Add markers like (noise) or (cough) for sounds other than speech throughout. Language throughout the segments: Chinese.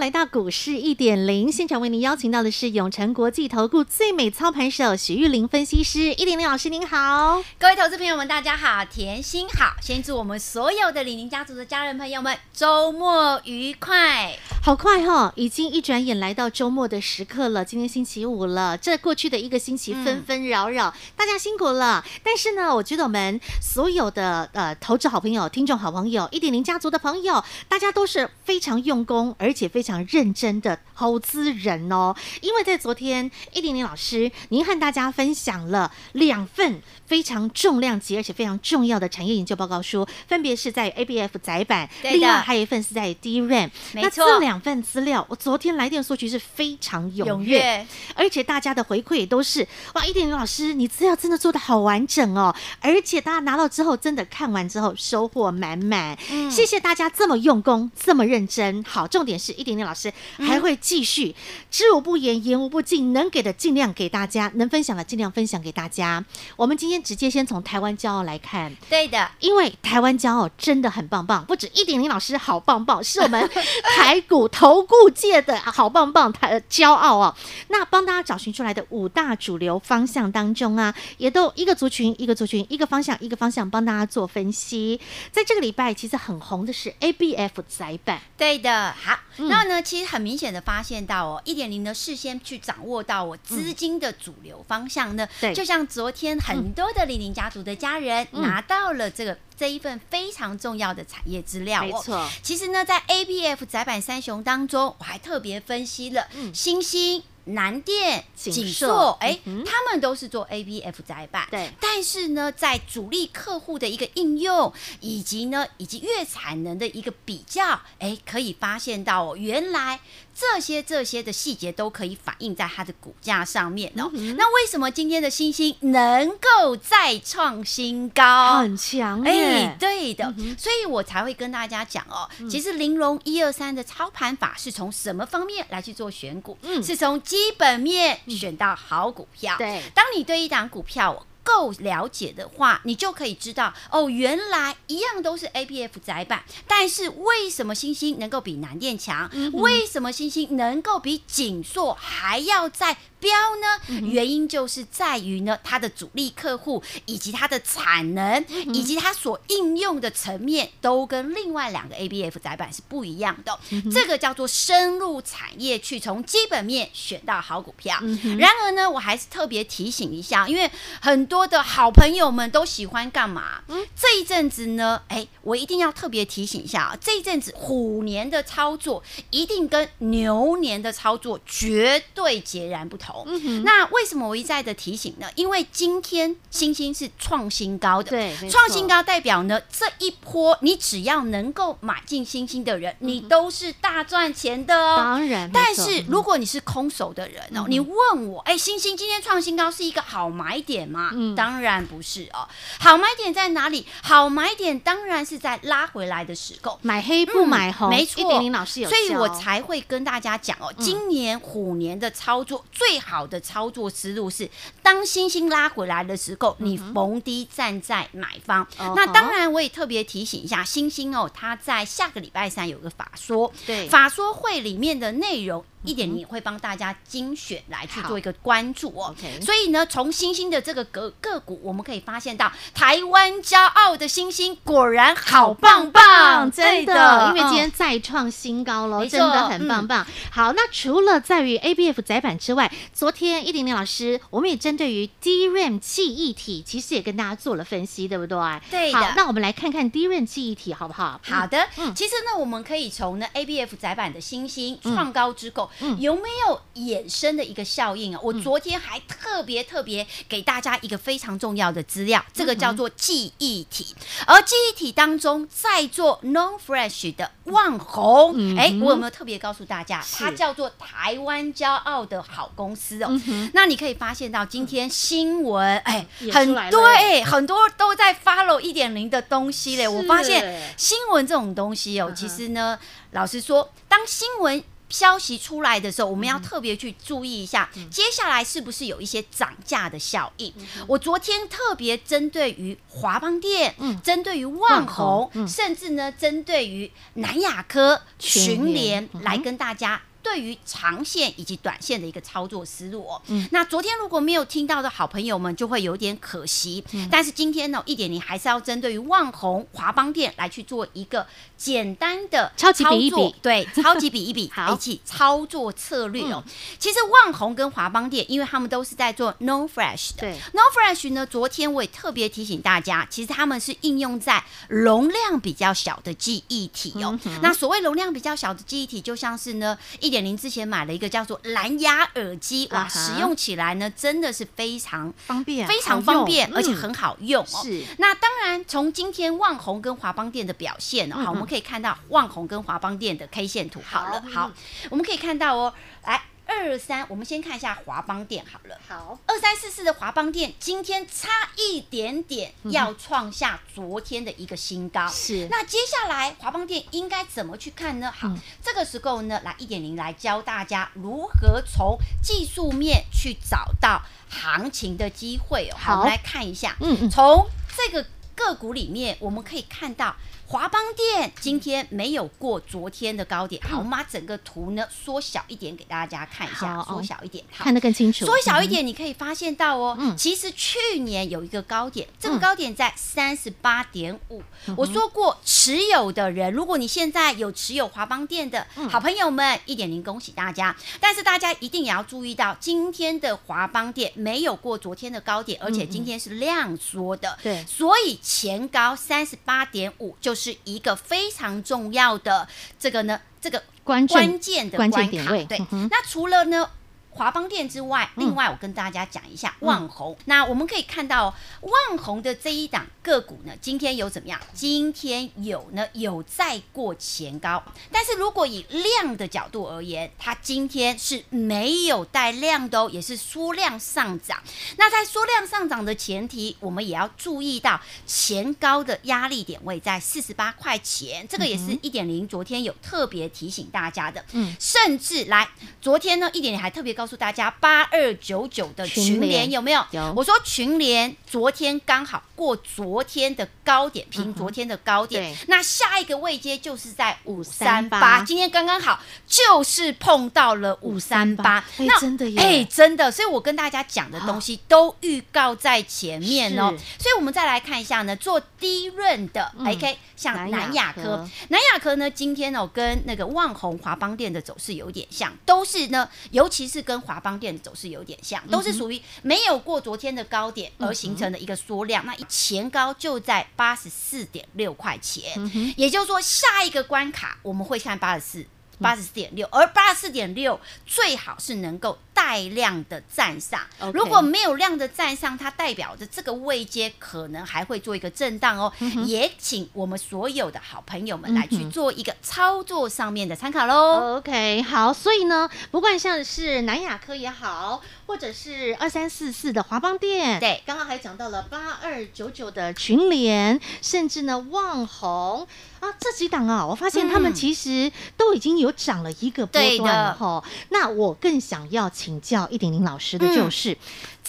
要来到股市一点零现场，为您邀请到的是永诚国际投顾最美操盘手许玉玲分析师，一点零老师您好，各位投资朋友们大家好，甜心好，先祝我们所有的李宁家族的家人朋友们周末愉快，好快哈、哦，已经一转眼来到周末的时刻了，今天星期五了，这过去的一个星期纷纷扰扰，大家辛苦了。但是呢，我觉得我们所有的呃投资好朋友、听众好朋友、一点零家族的朋友，大家都是非常用功，而且非。非常认真的投资人哦，因为在昨天，一点零老师您和大家分享了两份非常重量级而且非常重要的产业研究报告书，分别是在 ABF 载板，另外还有一份是在 DRAM。那这两份资料，我昨天来电索取是非常踊跃，而且大家的回馈也都是哇，一点零老师你资料真的做的好完整哦，而且大家拿到之后真的看完之后收获满满，嗯，谢谢大家这么用功，这么认真。好，重点是一点。老师还会继续知无不言，言无不尽，能给的尽量给大家，能分享的尽量分享给大家。我们今天直接先从台湾骄傲来看，对的，因为台湾骄傲真的很棒棒，不止一点零老师好棒棒，是我们 (laughs) 台股投顾界的好棒棒，台骄傲哦。那帮大家找寻出来的五大主流方向当中啊，也都一个族群一个族群一个方向一个方向帮大家做分析。在这个礼拜，其实很红的是 ABF 载板，对的，好，那、嗯。那其实很明显的发现到哦，一点零呢事先去掌握到我资金的主流方向呢，对，就像昨天很多的李宁家族的家人拿到了这个这一份非常重要的产业资料，没错。其实呢，在 ABF 窄板三雄当中，我还特别分析了新兴。南电、锦硕，哎、嗯，他们都是做 ABF 载板，对。但是呢，在主力客户的一个应用，以及呢，以及月产能的一个比较，哎，可以发现到哦，原来。这些这些的细节都可以反映在它的股价上面哦。嗯、那为什么今天的星星能够再创新高？很强哎、欸，对的、嗯，所以我才会跟大家讲哦。其实玲珑一二三的操盘法是从什么方面来去做选股？嗯，是从基本面选到好股票。对，当你对一档股票够了解的话，你就可以知道哦，原来一样都是 ABF 窄板，但是为什么星星能够比南电强？嗯、为什么星星能够比景硕还要再标呢、嗯？原因就是在于呢，它的主力客户以及它的产能，嗯、以及它所应用的层面，都跟另外两个 ABF 载板是不一样的、嗯。这个叫做深入产业，去从基本面选到好股票。嗯、然而呢，我还是特别提醒一下，因为很多的好朋友们都喜欢干嘛？嗯，这一阵子呢，哎，我一定要特别提醒一下啊，这一阵子虎年的操作一定跟牛年的操作绝对截然不同。嗯、那为什么我一再的提醒呢？因为今天星星是创新高的，对，创新高代表呢，这一波你只要能够买进星星的人，嗯、你都是大赚钱的哦。当然，但是如果你是空手的人哦，嗯、你问我，哎，星星今天创新高是一个好买点吗？嗯，当然不是哦。好买点在哪里？好买点当然是在拉回来的时候，买黑不买红，嗯、没错。老师有，所以我才会跟大家讲哦，今年虎年的操作最。好的操作思路是，当星星拉回来的时候，你逢低站在买方。嗯、那当然，我也特别提醒一下，星星哦，他在下个礼拜三有个法说，对，法说会里面的内容。一点零会帮大家精选来去做一个关注哦。所以呢，从星星的这个个个股，我们可以发现到台湾骄傲的星星果然好棒棒，真的，因为今天再创新高了，真的很棒棒。嗯、好，那除了在于 ABF 窄板之外，昨天一点零老师我们也针对于 DRAM 记忆体，其实也跟大家做了分析，对不对？对的。好，那我们来看看 DRAM 记忆体好不好？好的。嗯，其实呢，我们可以从呢 ABF 窄板的星星创高之后。嗯、有没有衍生的一个效应啊？我昨天还特别特别给大家一个非常重要的资料，这个叫做记忆体。而记忆体当中，在做 Non Fresh 的旺红，哎、嗯，我有没有特别告诉大家，它叫做台湾骄傲的好公司哦？嗯、那你可以发现到今天新闻，哎，很对，很多都在 follow 一点零的东西嘞。我发现新闻这种东西哦，其实呢，老实说，当新闻。消息出来的时候，我们要特别去注意一下，嗯、接下来是不是有一些涨价的效应？嗯、我昨天特别针对于华邦店，嗯，针对于万宏，嗯、甚至呢，针对于南亚科、群联来跟大家。对于长线以及短线的一个操作思路哦，嗯，那昨天如果没有听到的好朋友们就会有点可惜，嗯，但是今天呢，一点你还是要针对于万宏、华邦店来去做一个简单的操作，超级比一比，对，(laughs) 超级比一比，好，一起操作策略哦。嗯，其实万宏跟华邦店，因为他们都是在做 Non-Fresh 的，对。Non-Fresh 呢，昨天我也特别提醒大家，其实他们是应用在容量比较小的记忆体哦。嗯，那所谓容量比较小的记忆体，就像是呢一。一点零之前买了一个叫做蓝牙耳机，哇，使用起来呢真的是非常方便，非常方便，而且很好用哦。是，那当然从今天旺宏跟华邦店的表现哦，好，我们可以看到旺宏跟华邦店的 K 线图。好了，好，我们可以看到哦，来。二三，我们先看一下华邦店好了。好，二三四四的华邦店今天差一点点要创下昨天的一个新高。是，那接下来华邦店应该怎么去看呢？好，嗯、这个时候呢，来一点零来教大家如何从技术面去找到行情的机会哦。好，我们来看一下，嗯，从这个个股里面我们可以看到。华邦电今天没有过昨天的高点，好，我们把整个图呢缩小一点给大家看一下，缩小一点，看得更清楚。缩小一点，你可以发现到哦，其实去年有一个高点，这个高点在三十八点五。我说过，持有的人，如果你现在有持有华邦电的好朋友们，一点零恭喜大家。但是大家一定也要注意到，今天的华邦电没有过昨天的高点，而且今天是量缩的，对，所以前高三十八点五就是。是一个非常重要的这个呢，这个关关键的关卡。对，嗯、那除了呢，华邦电之外，另外我跟大家讲一下万宏。嗯、那我们可以看到万宏的这一档个股呢，今天有怎么样？今天有呢，有再过前高。但是如果以量的角度而言，它今天是没有带量的哦，也是缩量上涨。那在缩量上涨的前提，我们也要注意到前高的压力点位在四十八块钱，这个也是一点零昨天有特别提醒大家的。嗯，甚至来昨天呢，一点零还特别告诉大家，八二九九的群联有没有？有。我说群联昨天刚好过昨天的高点，平昨天的高点。那下一个位阶就是在五三八，今天刚刚好就是碰到了五三八。那真的耶，哎，真的。所以我跟大家讲的东西都预告在前面哦。所以我们再来看一下呢，做低润的，OK，像南亚科，南亚科呢，今天哦跟那个旺宏、华邦店的走势有点像，都是呢，尤其是。跟华邦电的走势有点像，都是属于没有过昨天的高点而形成的一个缩量。那前高就在八十四点六块钱，也就是说下一个关卡我们会看八十四。八十四点六，而八十四点六最好是能够带量的站上。如果没有量的站上，它代表着这个位阶可能还会做一个震荡哦。嗯、也请我们所有的好朋友们来去做一个操作上面的参考喽。OK，好，所以呢，不管像是南亚科也好，或者是二三四四的华邦店，对，刚刚还讲到了八二九九的群联，甚至呢旺红。啊，这几档啊，我发现他们其实都已经有涨了一个波段了哈。的那我更想要请教一点零老师的就是，嗯、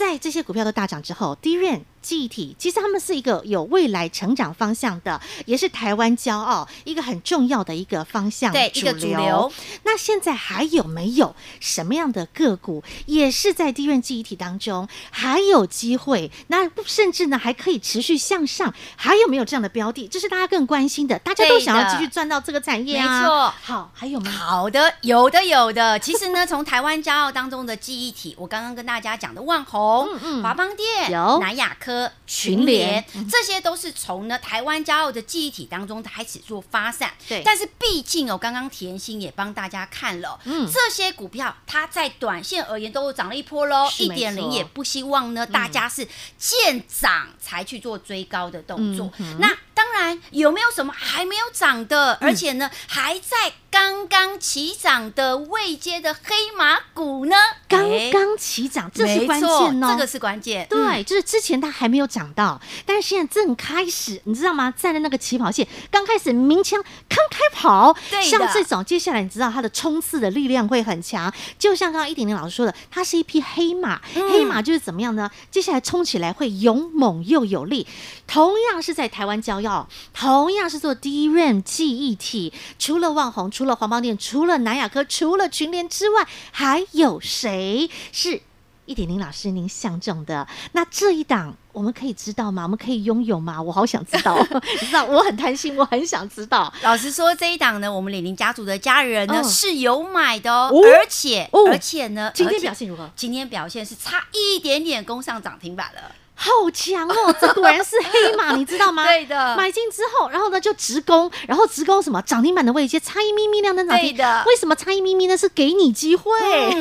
在这些股票都大涨之后，DRAM 记忆体其实他们是一个有未来成长方向的，也是台湾骄傲一个很重要的一个方向，对，一个主流。那现在还有没有什么样的个股，也是在 DRAM 记忆体当中还有机会？那甚至呢还可以持续向上？还有没有这样的标的？这是大家更关心的，大家都想要继续赚到这个产业啊。没错，好，还有吗？好的，有的，有的。其实呢，从台湾骄傲当中的记忆体，我刚刚跟大家讲的万宏。鸿、华邦电、南亚科、群联，这些都是从呢台湾骄傲的记忆体当中开始做发散。对，但是毕竟哦，刚刚甜心也帮大家看了，嗯，这些股票它在短线而言都涨了一波喽，一点零也不希望呢大家是见涨才去做追高的动作。那当然有没有什么还没有涨的，而且呢还在。刚刚起涨的未接的黑马股呢？刚刚起涨，这是关键哦，这个是关键。对，嗯、就是之前它还没有涨到，但是现在正开始，你知道吗？站在那个起跑线，刚开始鸣枪，刚开跑。对，像这种，接下来你知道它的冲刺的力量会很强。就像刚刚一点点老师说的，它是一匹黑马，嗯、黑马就是怎么样呢？接下来冲起来会勇猛又有力。同样是在台湾骄傲，同样是做 DRAM 记忆体，除了旺宏。除了黄邦电，除了南亚科，除了群联之外，还有谁是一点零老师您相中的？那这一档我们可以知道吗？我们可以拥有吗？我好想知道，(laughs) 你知道我很贪心，我很想知道。老实说，这一档呢，我们李宁家族的家人呢、哦、是有买的哦，哦而且、哦、而且呢，今天表现如何？今天表现是差一点点攻上涨停板了。好强哦！(laughs) 这果然是黑马，(laughs) 你知道吗？对的。买进之后，然后呢就直攻，然后直攻什么涨停板的位阶，差一咪咪亮灯涨停。对的。为什么差一咪咪呢？是给你机会。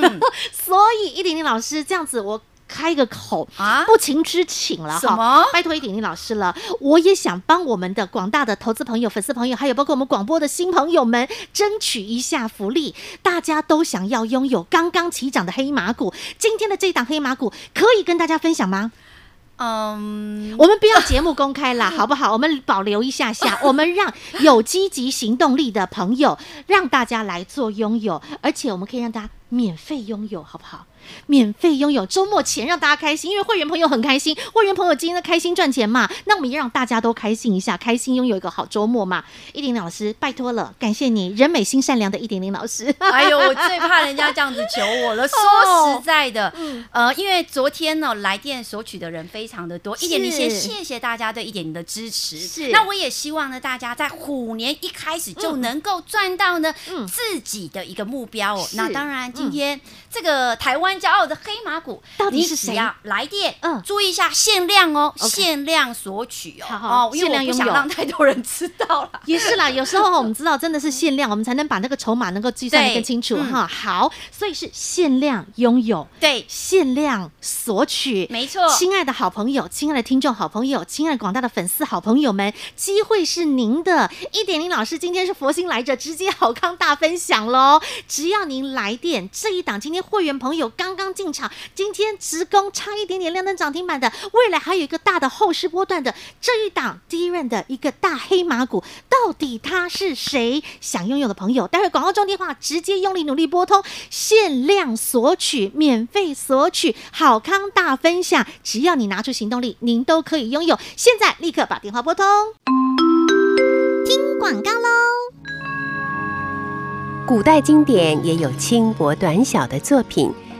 嗯、(laughs) 所以一点点老师这样子，我开个口啊，不情之请了哈。拜托一点点老师了，我也想帮我们的广大的投资朋友、粉丝朋友，还有包括我们广播的新朋友们，争取一下福利。大家都想要拥有刚刚起涨的黑马股，今天的这一档黑马股可以跟大家分享吗？嗯，我们不要节目公开啦，(laughs) 好不好？我们保留一下下，(laughs) 我们让有积极行动力的朋友，让大家来做拥有，而且我们可以让大家免费拥有，好不好？免费拥有周末前让大家开心，因为会员朋友很开心，会员朋友今天的开心赚钱嘛，那我们也让大家都开心一下，开心拥有一个好周末嘛。一点零老师，拜托了，感谢你，人美心善良的一点零老师。哎呦，我最怕人家这样子求我了。说实在的，哦、(laughs) 呃，因为昨天呢来电索取的人非常的多，一点零先谢谢大家对一点零的支持。是，那我也希望呢，大家在虎年一开始就能够赚到呢、嗯、自己的一个目标哦。那当然，今天、嗯、这个台湾。骄傲的黑马股到底是谁？啊来电，嗯，注意一下限量哦，限量索取哦，哦，因为我不想让太多人知道了。(laughs) 也是啦，有时候我们知道真的是限量，我们才能把那个筹码能够计算的更清楚哈。好，所以是限量拥有，对，限量索取，没错。亲爱的好朋友，亲爱的听众好朋友，亲爱的广大的粉丝好朋友们，机会是您的。一点零老师今天是佛心来着，直接好康大分享喽！只要您来电，这一档今天会员朋友刚。刚刚进场，今天直攻差一点点亮灯涨停板的，未来还有一个大的后市波段的这一档 DRAM 的一个大黑马股，到底它是谁？想拥有的朋友，待会广告中电话直接用力努力拨通，限量索取，免费索取，好康大分享，只要你拿出行动力，您都可以拥有。现在立刻把电话拨通，听广告喽。古代经典也有轻薄短小的作品。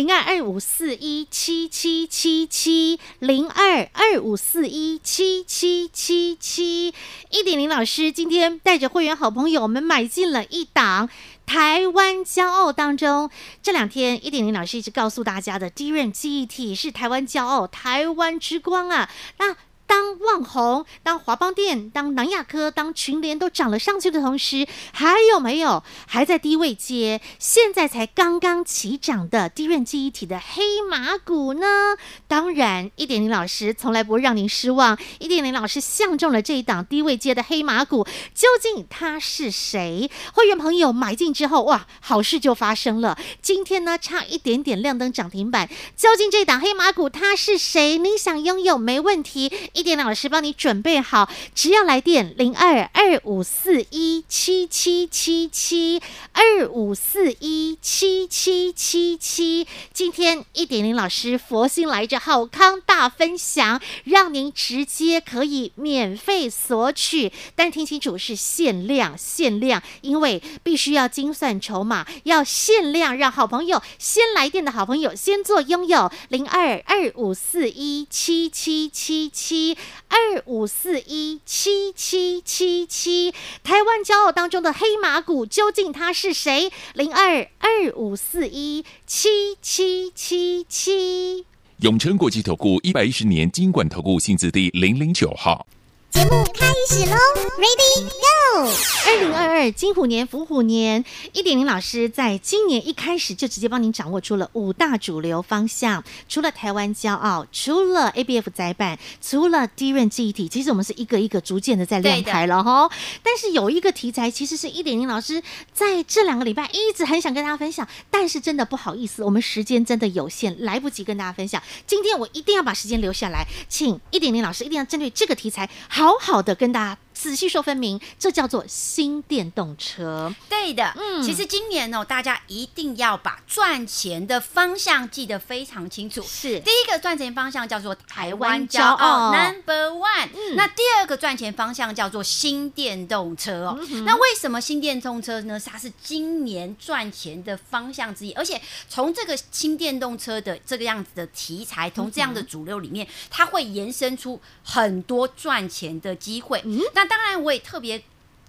零二二五四一七七七七，零二二五四一七七七七，一点零老师今天带着会员好朋友我们买进了一档台湾骄傲当中。这两天一点零老师一直告诉大家的 DRAM 记忆体是台湾骄傲，台湾之光啊！那。当旺宏、当华邦电、当南亚科、当群联都涨了上去的同时，还有没有还在低位接？现在才刚刚起涨的 DRAM 记忆体的黑马股呢？当然，一点零老师从来不会让您失望。一点零老师相中了这一档低位接的黑马股，究竟他是谁？会员朋友买进之后，哇，好事就发生了。今天呢，差一点点亮灯涨停板。究竟这档黑马股他是谁？您想拥有没问题。一点零老老师帮你准备好，只要来电零二二五四一七七七七二五四一七七七七。今天一点零老师佛心来着好康大分享，让您直接可以免费索取，但听清楚是限量，限量，因为必须要精算筹码，要限量，让好朋友先来电的好朋友先做拥有零二二五四一七七七七二五四一七七七七。台湾骄傲当中的黑马股究竟他是谁？零二二五四一七七七七。永诚国际投顾一百一十年金管投顾性质第零零九号。节目开始喽，Ready Go！二零二二金虎年伏虎年，一点零老师在今年一开始就直接帮您掌握出了五大主流方向。除了台湾骄傲，除了 ABF 载板，除了 DRAM 记忆体，其实我们是一个一个逐渐的在亮台了哈。但是有一个题材，其实是一点零老师在这两个礼拜一直很想跟大家分享，但是真的不好意思，我们时间真的有限，来不及跟大家分享。今天我一定要把时间留下来，请一点零老师一定要针对这个题材。好好的跟大家。仔细说分明，这叫做新电动车。对的，嗯，其实今年哦，大家一定要把赚钱的方向记得非常清楚。是，第一个赚钱方向叫做台湾骄傲 Number One。嗯，那第二个赚钱方向叫做新电动车哦。嗯、那为什么新电动车呢？它是今年赚钱的方向之一，而且从这个新电动车的这个样子的题材，从这样的主流里面，它会延伸出很多赚钱的机会。嗯，那当然，我也特别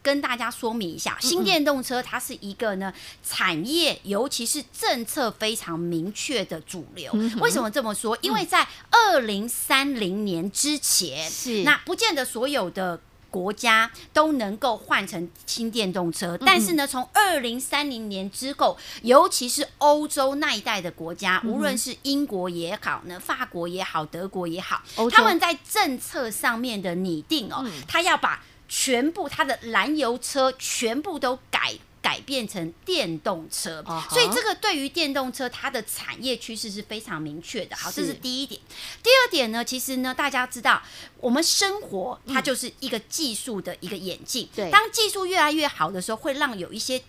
跟大家说明一下，新电动车它是一个呢产业，尤其是政策非常明确的主流。为什么这么说？因为在二零三零年之前，是。那不见得所有的国家都能够换成新电动车，但是呢，从二零三零年之后，尤其是欧洲那一带的国家，无论是英国也好呢，法国也好，德国也好，他们在政策上面的拟定哦，他要把全部它的燃油车全部都改改变成电动车，uh huh. 所以这个对于电动车它的产业趋势是非常明确的。好，这是第一点。第二点呢，其实呢，大家知道，我们生活它就是一个技术的一个演进。对、嗯，当技术越来越好的时候，会让有一些。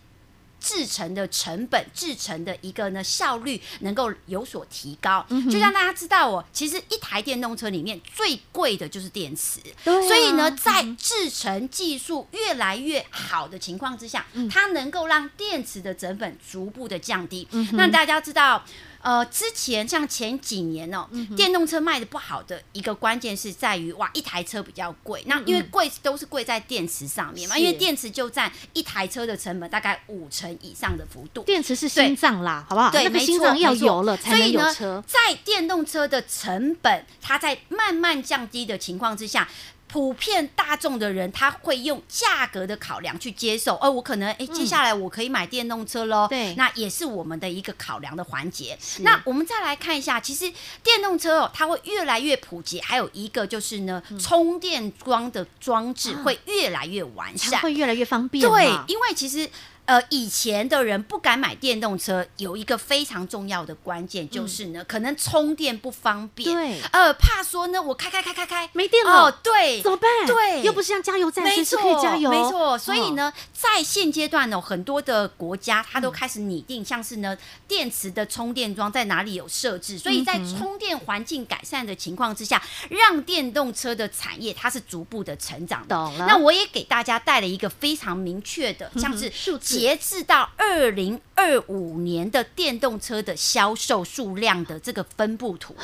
制成的成本、制成的一个呢效率能够有所提高，嗯、就让大家知道哦，其实一台电动车里面最贵的就是电池，啊、所以呢，在制成技术越来越好的情况之下，嗯、它能够让电池的成本逐步的降低。那、大家知道。呃，之前像前几年哦，嗯、电动车卖的不好的一个关键是在于，哇，一台车比较贵。嗯、那因为贵都是贵在电池上面嘛，因为电池就占一台车的成本大概五成以上的幅度。电池是心脏啦，好不好？对，那个心脏要有了才能有车。所以呢，在电动车的成本它在慢慢降低的情况之下。普遍大众的人，他会用价格的考量去接受，而我可能哎，接下来我可以买电动车喽。对，那也是我们的一个考量的环节。那我们再来看一下，其实电动车哦，它会越来越普及，还有一个就是呢，嗯、充电桩的装置会越来越完善，会越来越方便。对，因为其实。呃，以前的人不敢买电动车，有一个非常重要的关键就是呢，嗯、可能充电不方便。对，呃，怕说呢，我开开开开开没电了，哦，对，怎么办？对，又不是像加油站，没错，可以加油，没错。所以呢，哦、在现阶段呢，很多的国家它都开始拟定，像是呢，电池的充电桩在哪里有设置，所以在充电环境改善的情况之下，让电动车的产业它是逐步的成长的。懂了。那我也给大家带了一个非常明确的，像是数字。截至到二零二五年的电动车的销售数量的这个分布图，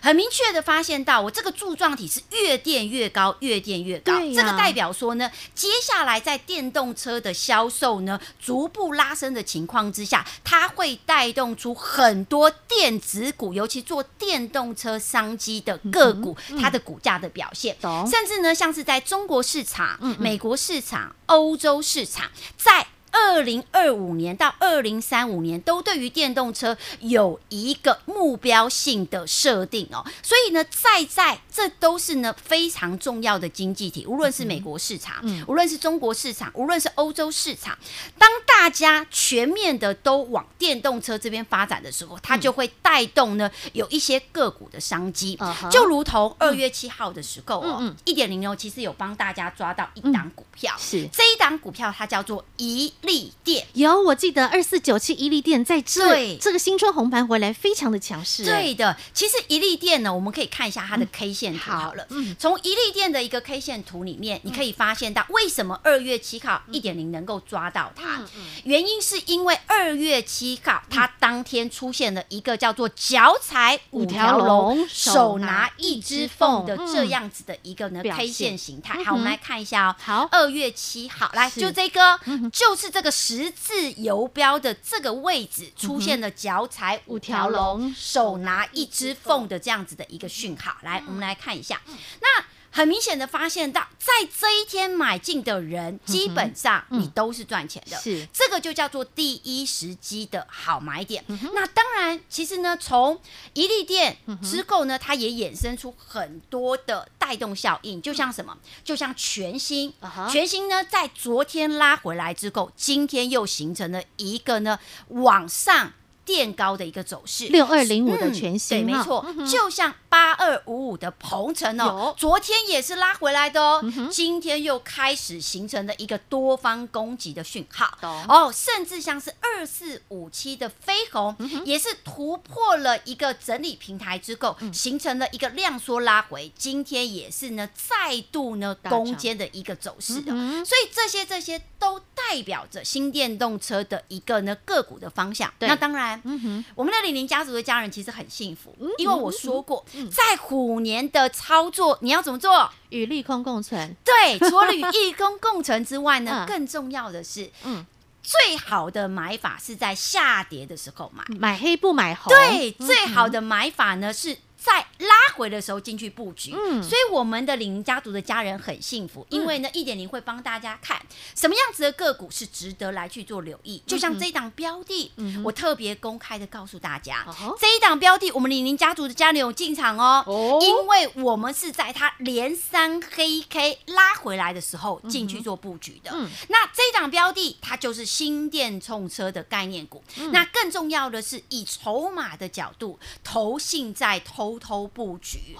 很明确的发现到，我这个柱状体是越垫越高，越垫越高。这个代表说呢，接下来在电动车的销售呢逐步拉升的情况之下，它会带动出很多电子股，尤其做电动车商机的个股，它的股价的表现。甚至呢，像是在中国市场、美国市场、欧洲市场，在二零二五年到二零三五年都对于电动车有一个目标性的设定哦，所以呢，在在这都是呢非常重要的经济体，无论是美国市场，嗯，无论是中国市场，无论是欧洲市场，当大家全面的都往电动车这边发展的时候，它就会带动呢有一些个股的商机，就如同二月七号的时候哦，一点零六其实有帮大家抓到一档股票，是。这一档股票它叫做一。力电。有，我记得二四九七一力电在这对。这个新春红盘回来非常的强势。对的，其实一力电呢，我们可以看一下它的 K 线图好了。嗯，从一力电的一个 K 线图里面，你可以发现到为什么二月七号一点零能够抓到它，原因是因为二月七号它当天出现了一个叫做脚踩五条龙，手拿一只凤的这样子的一个呢 K 线形态。好，我们来看一下哦。好，二月七号来就这个就是。这个十字游标的这个位置出现了脚踩五条龙，手拿一只凤的这样子的一个讯号。来，我们来看一下。那很明显的发现到，在这一天买进的人，基本上你都是赚钱的。是这个就叫做第一时机的好买点。那当然，其实呢，从一利店之后呢，它也衍生出很多的带动效应，就像什么？就像全新，全新呢，在昨天拉回来之后，今天又形成了一个呢往上。垫高的一个走势，六二零五的全新，对，没错，嗯、就像八二五五的鹏程哦，昨天也是拉回来的哦，嗯、今天又开始形成了一个多方攻击的讯号，哦，甚至像是二四五七的飞鸿，嗯、也是突破了一个整理平台之后，嗯、形成了一个量缩拉回，今天也是呢再度呢攻坚的一个走势的，嗯、所以这些这些都代表着新电动车的一个呢个股的方向，那当然。嗯，我们的李宁家族的家人其实很幸福，嗯、因为我说过，在虎年的操作你要怎么做？与利空共存。对，(laughs) 除了与利空共存之外呢，嗯、更重要的是，嗯，最好的买法是在下跌的时候买，买黑不买红。对，嗯、最好的买法呢是。在拉回的时候进去布局，嗯，所以我们的李宁家族的家人很幸福，因为呢，一点零会帮大家看什么样子的个股是值得来去做留意。就像这一档标的，我特别公开的告诉大家，这一档标的，我们李宁家族的家人有进场哦，因为我们是在它连三黑 K 拉回来的时候进去做布局的。那这一档标的，它就是新电冲车的概念股。那更重要的是，以筹码的角度，投信在投。偷偷布局，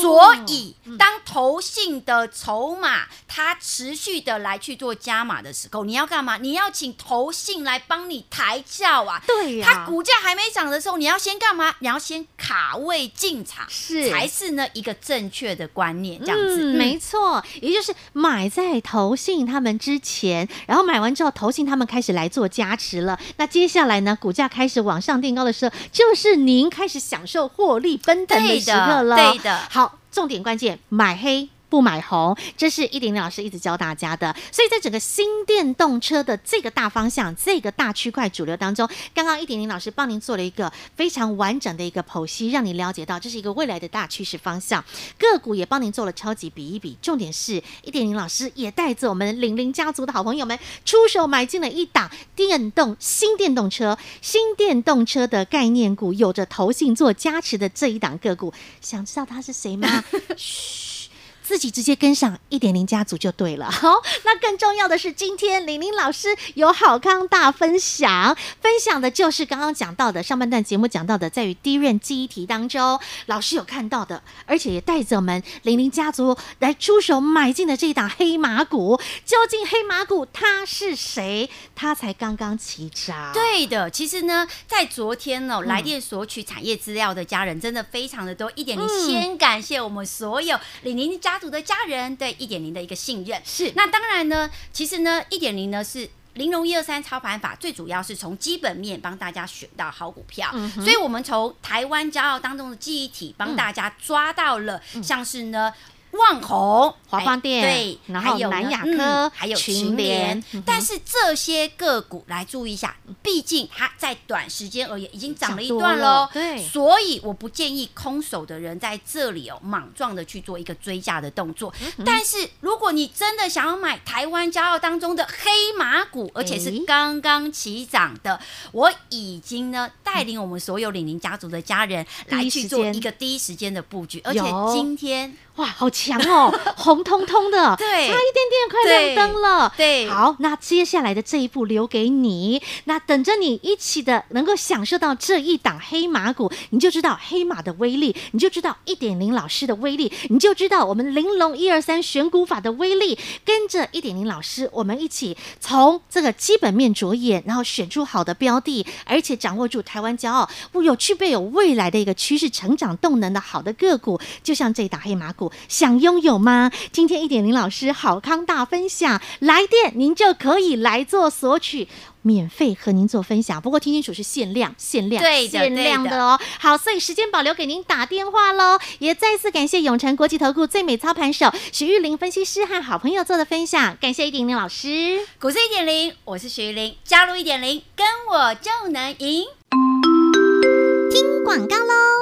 所以当投信的筹码它持续的来去做加码的时候，你要干嘛？你要请投信来帮你抬轿啊！对呀，它股价还没涨的时候，你要先干嘛？你要先卡位进场，是才是呢一个正确的观念，这样子、嗯、没错。也就是买在投信他们之前，然后买完之后，投信他们开始来做加持了。那接下来呢，股价开始往上垫高的时候，就是您开始享受获利分。对的，对的，好，重点关键，买黑。不买红，这是一点零老师一直教大家的。所以在整个新电动车的这个大方向、这个大区块主流当中，刚刚一点零老师帮您做了一个非常完整的一个剖析，让你了解到这是一个未来的大趋势方向。个股也帮您做了超级比一比，重点是一点零老师也带着我们领领家族的好朋友们出手买进了一档电动新电动车、新电动车的概念股，有着投信做加持的这一档个股，想知道他是谁吗？嘘。(laughs) 自己直接跟上一点零家族就对了。(laughs) 好，那更重要的是，今天玲玲老师有好康大分享，分享的就是刚刚讲到的上半段节目讲到的，在于低润记忆体当中，老师有看到的，而且也带着我们玲玲家族来出手买进的这一档黑马股。究竟黑马股它是谁？它才刚刚起涨。对的，其实呢，在昨天呢、哦，来电索取产业资料的家人真的非常的多。一点零先感谢我们所有玲玲家。家族的家人对一点零的一个信任。是，那当然呢，其实呢，一点零呢是玲珑一二三操盘法，最主要是从基本面帮大家选到好股票，嗯、所以我们从台湾骄傲当中的记忆体帮大家抓到了，像是呢。旺宏、华邦电，对，然后南亚科，还有群联。但是这些个股来注意一下，毕竟它在短时间而言已经涨了一段喽，对，所以我不建议空手的人在这里哦莽撞的去做一个追价的动作。但是如果你真的想要买台湾骄傲当中的黑马股，而且是刚刚起涨的，我已经呢带领我们所有领领家族的家人来去做一个第一时间的布局，而且今天。哇，好强哦，(laughs) 红彤彤的，对，差一点点快亮灯了。对，好，那接下来的这一步留给你，那等着你一起的能够享受到这一档黑马股，你就知道黑马的威力，你就知道一点零老师的威力，你就知道我们玲珑一二三选股法的威力。跟着一点零老师，我们一起从这个基本面着眼，然后选出好的标的，而且掌握住台湾骄傲，有具备有未来的一个趋势成长动能的好的个股，就像这一档黑马股。想拥有吗？今天一点零老师好康大分享，来电您就可以来做索取，免费和您做分享。不过听清楚是限量，限量，对限量的哦。好，所以时间保留给您打电话喽。也再次感谢永诚国际投顾最美操盘手许玉玲分析师和好朋友做的分享，感谢一点零老师。股市一点零，我是许玉玲，加入一点零，跟我就能赢。听广告喽。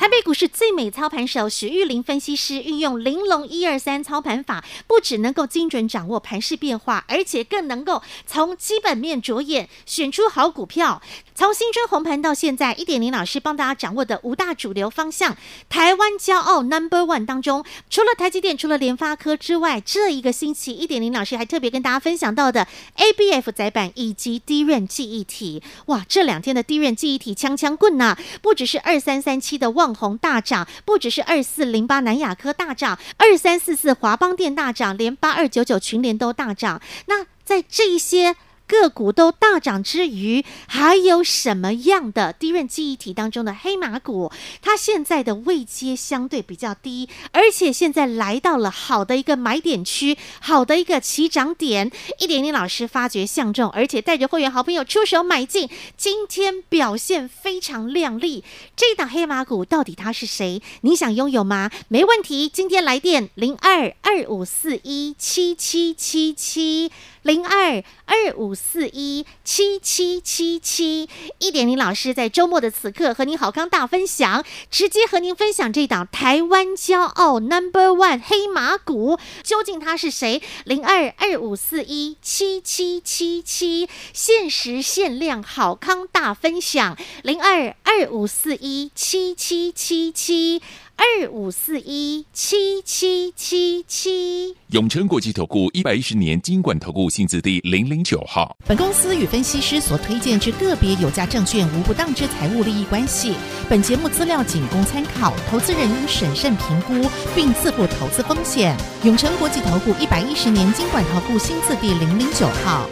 台北股市最美操盘手许玉玲分析师运用玲珑一二三操盘法，不只能够精准掌握盘势变化，而且更能够从基本面着眼，选出好股票。从新春红盘到现在，一点零老师帮大家掌握的五大主流方向，台湾骄傲 Number One 当中，除了台积电、除了联发科之外，这一个星期一点零老师还特别跟大家分享到的 ABF 载板以及 d r a 记忆体，哇，这两天的 d r a 记忆体枪枪棍呐，不只是二三三七的旺红大涨，不只是二四零八南亚科大涨，二三四四华邦电大涨，连八二九九群联都大涨。那在这一些。个股都大涨之余，还有什么样的低润记忆体当中的黑马股？它现在的位阶相对比较低，而且现在来到了好的一个买点区，好的一个起涨点。一点点老师发觉相中，而且带着会员好朋友出手买进，今天表现非常亮丽。这档黑马股到底它是谁？你想拥有吗？没问题，今天来电零二二五四一七七七七。零二二五四一七七七七，一点零老师在周末的此刻和您好康大分享，直接和您分享这档台湾骄傲 Number One 黑马股，究竟他是谁？零二二五四一七七七七，限时限量好康大分享，零二二五四一七七七七。二五四一七七七七，永诚国际投顾一百一十年金管投顾新字第零零九号。本公司与分析师所推荐之个别有价证券无不当之财务利益关系。本节目资料仅供参考，投资人应审慎评估并自负投资风险。永诚国际投顾一百一十年金管投顾新字第零零九号。